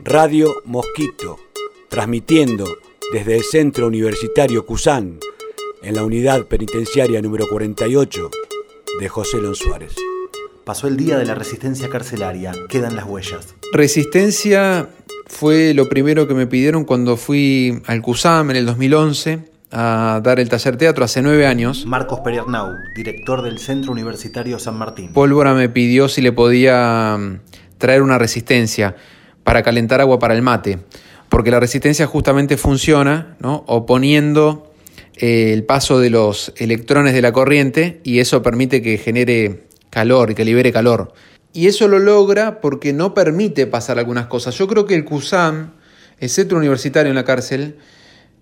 Radio Mosquito, transmitiendo desde el Centro Universitario Cusán, en la unidad penitenciaria número 48 de José Lon Suárez. Pasó el día de la resistencia carcelaria, quedan las huellas. Resistencia fue lo primero que me pidieron cuando fui al CUSAM en el 2011 a dar el taller teatro hace nueve años. Marcos Perernau, director del Centro Universitario San Martín. Pólvora me pidió si le podía mm, traer una resistencia para calentar agua para el mate, porque la resistencia justamente funciona ¿no? oponiendo eh, el paso de los electrones de la corriente y eso permite que genere calor y que libere calor. Y eso lo logra porque no permite pasar algunas cosas. Yo creo que el CUSAM, el centro universitario en la cárcel,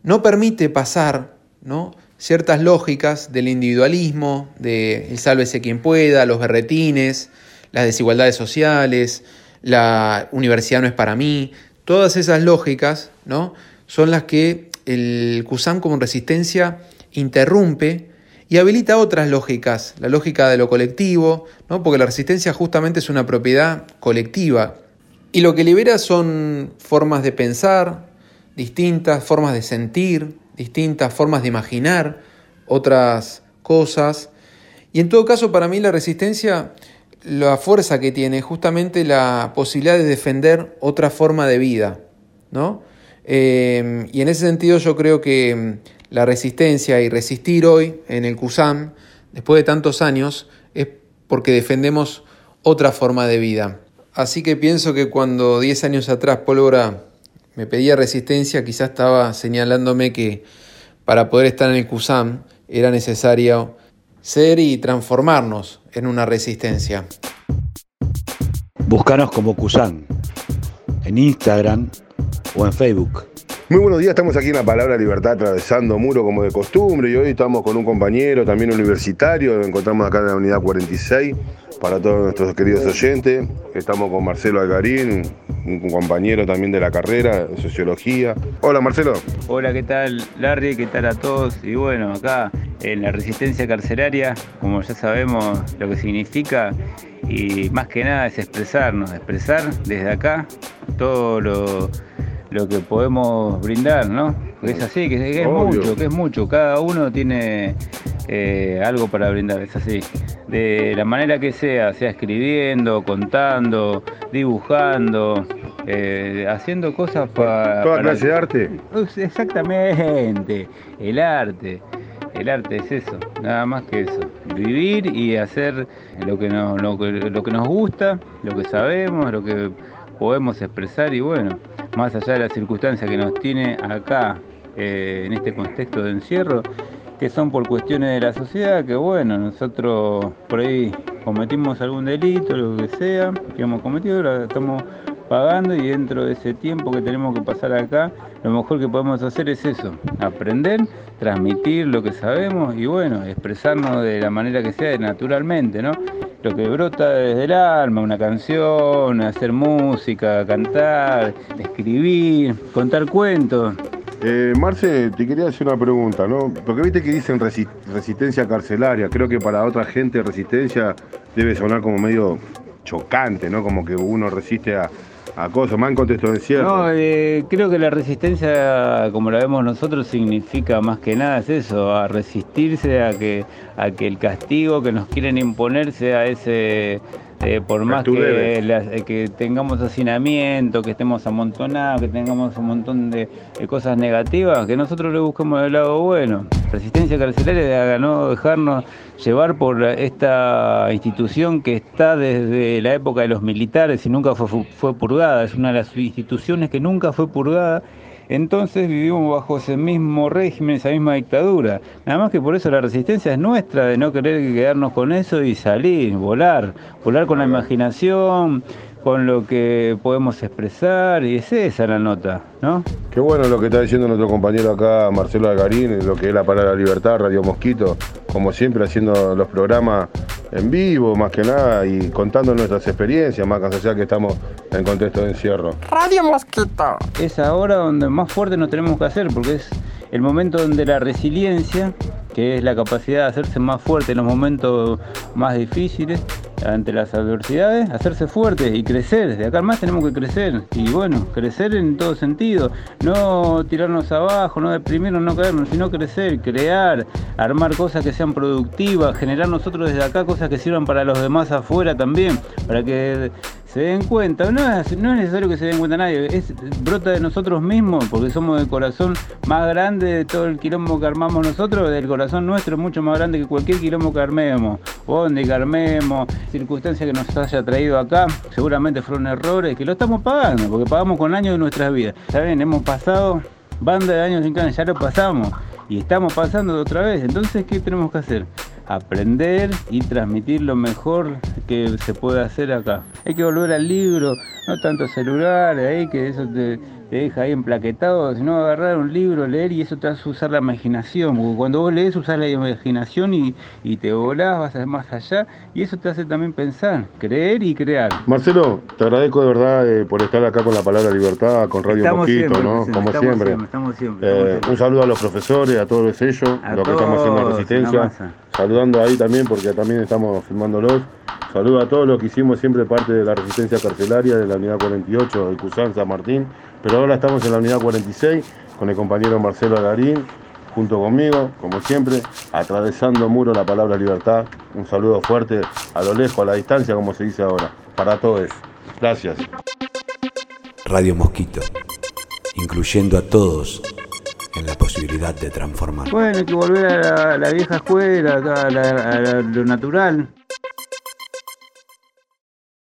no permite pasar ¿no? ciertas lógicas del individualismo, de el sálvese quien pueda, los berretines, las desigualdades sociales, la universidad no es para mí. Todas esas lógicas ¿no? son las que el CUSAM como resistencia interrumpe y habilita otras lógicas, la lógica de lo colectivo, ¿no? porque la resistencia justamente es una propiedad colectiva. Y lo que libera son formas de pensar distintas, formas de sentir, distintas formas de imaginar otras cosas. Y en todo caso, para mí la resistencia, la fuerza que tiene, justamente la posibilidad de defender otra forma de vida, ¿no? Eh, y en ese sentido yo creo que la resistencia y resistir hoy en el CUSAM, después de tantos años, es porque defendemos otra forma de vida. Así que pienso que cuando 10 años atrás Pólvora me pedía resistencia, quizás estaba señalándome que para poder estar en el CUSAM era necesario ser y transformarnos en una resistencia. Búscanos como CUSAM en Instagram o en Facebook. Muy buenos días, estamos aquí en la Palabra Libertad atravesando muro como de costumbre y hoy estamos con un compañero también universitario, nos encontramos acá en la unidad 46 para todos nuestros queridos oyentes. Estamos con Marcelo Algarín, un compañero también de la carrera de sociología. Hola Marcelo. Hola, ¿qué tal Larry? ¿Qué tal a todos? Y bueno, acá en la resistencia carcelaria, como ya sabemos lo que significa, y más que nada es expresarnos, expresar desde acá todo lo lo que podemos brindar, ¿no? es así, que, es mucho, que es mucho. Cada uno tiene eh, algo para brindar, es así. De la manera que sea, sea escribiendo, contando, dibujando, eh, haciendo cosas para... Toda clase de arte. Exactamente, el arte. El arte es eso, nada más que eso. Vivir y hacer lo que, nos, lo que nos gusta, lo que sabemos, lo que podemos expresar y bueno, más allá de la circunstancia que nos tiene acá eh, en este contexto de encierro, que son por cuestiones de la sociedad, que bueno, nosotros por ahí cometimos algún delito, lo que sea, que hemos cometido, lo estamos pagando y dentro de ese tiempo que tenemos que pasar acá, lo mejor que podemos hacer es eso, aprender, transmitir lo que sabemos y bueno, expresarnos de la manera que sea naturalmente, ¿no? Lo que brota desde el alma, una canción, hacer música, cantar, escribir, contar cuentos. Eh, Marce, te quería hacer una pregunta, ¿no? Porque viste que dicen resistencia carcelaria. Creo que para otra gente resistencia debe sonar como medio chocante, ¿no? Como que uno resiste a, a cosas, más en contexto de encierro. No, eh, creo que la resistencia, como la vemos nosotros, significa más que nada es eso, a resistirse a que, a que el castigo que nos quieren imponer sea ese eh, por más que, eh, que, tengamos hacinamiento, que estemos amontonados, que tengamos un montón de, cosas negativas, que nosotros le busquemos el lado bueno. Resistencia carcelaria de no dejarnos llevar por esta institución que está desde la época de los militares y nunca fue, fue purgada, es una de las instituciones que nunca fue purgada entonces vivimos bajo ese mismo régimen, esa misma dictadura. Nada más que por eso la resistencia es nuestra, de no querer quedarnos con eso y salir, volar, volar con la imaginación, con lo que podemos expresar, y es esa la nota, ¿no? Qué bueno lo que está diciendo nuestro compañero acá, Marcelo Algarín, lo que es la palabra libertad, Radio Mosquito, como siempre haciendo los programas en vivo, más que nada, y contando nuestras experiencias, más allá que estamos en contexto de encierro. Radio Mosquito. Es ahora donde más fuerte nos tenemos que hacer, porque es el momento donde la resiliencia, que es la capacidad de hacerse más fuerte en los momentos más difíciles, ante las adversidades, hacerse fuertes y crecer. De acá más tenemos que crecer. Y bueno, crecer en todo sentido. No tirarnos abajo, no deprimirnos, no caernos, sino crecer, crear, armar cosas que sean productivas, generar nosotros desde acá cosas que sirvan para los demás afuera también, para que se den cuenta, no es, no es necesario que se den cuenta nadie, es, brota de nosotros mismos, porque somos el corazón más grande de todo el quilombo que armamos nosotros, del corazón nuestro es mucho más grande que cualquier quilombo que armemos, donde que armemos, circunstancias que nos haya traído acá, seguramente fueron errores que lo estamos pagando, porque pagamos con años de nuestras vidas. Saben, hemos pasado banda de años sin canes, ya lo pasamos. Y estamos pasando otra vez, entonces ¿qué tenemos que hacer? Aprender y transmitir lo mejor que se puede hacer acá. Hay que volver al libro, no tanto celular, ahí que eso te, te deja ahí emplaquetado, sino agarrar un libro, leer y eso te hace usar la imaginación, porque cuando vos lees usás la imaginación y, y te volás, vas más allá y eso te hace también pensar, creer y crear. Marcelo, te agradezco de verdad eh, por estar acá con la palabra libertad, con Radio Estamos Mosquito, siempre, ¿no? Como estamos siempre. siempre, estamos siempre, Eh, estamos siempre. un saludo a los profesores, a todos ellos, A lo que estamos haciendo en Resistencia. Saludando ahí también porque también estamos filmándolos. Saludo a todos los que hicimos siempre parte de la resistencia carcelaria de la unidad 48 del Cusán San Martín. Pero ahora estamos en la unidad 46 con el compañero Marcelo Alarín, junto conmigo, como siempre, atravesando muro la palabra libertad. Un saludo fuerte a lo lejos, a la distancia, como se dice ahora, para todos. Gracias. Radio Mosquito, incluyendo a todos en la posibilidad de transformar. Bueno, hay que volver a la, a la vieja escuela, a, la- a la- lo natural,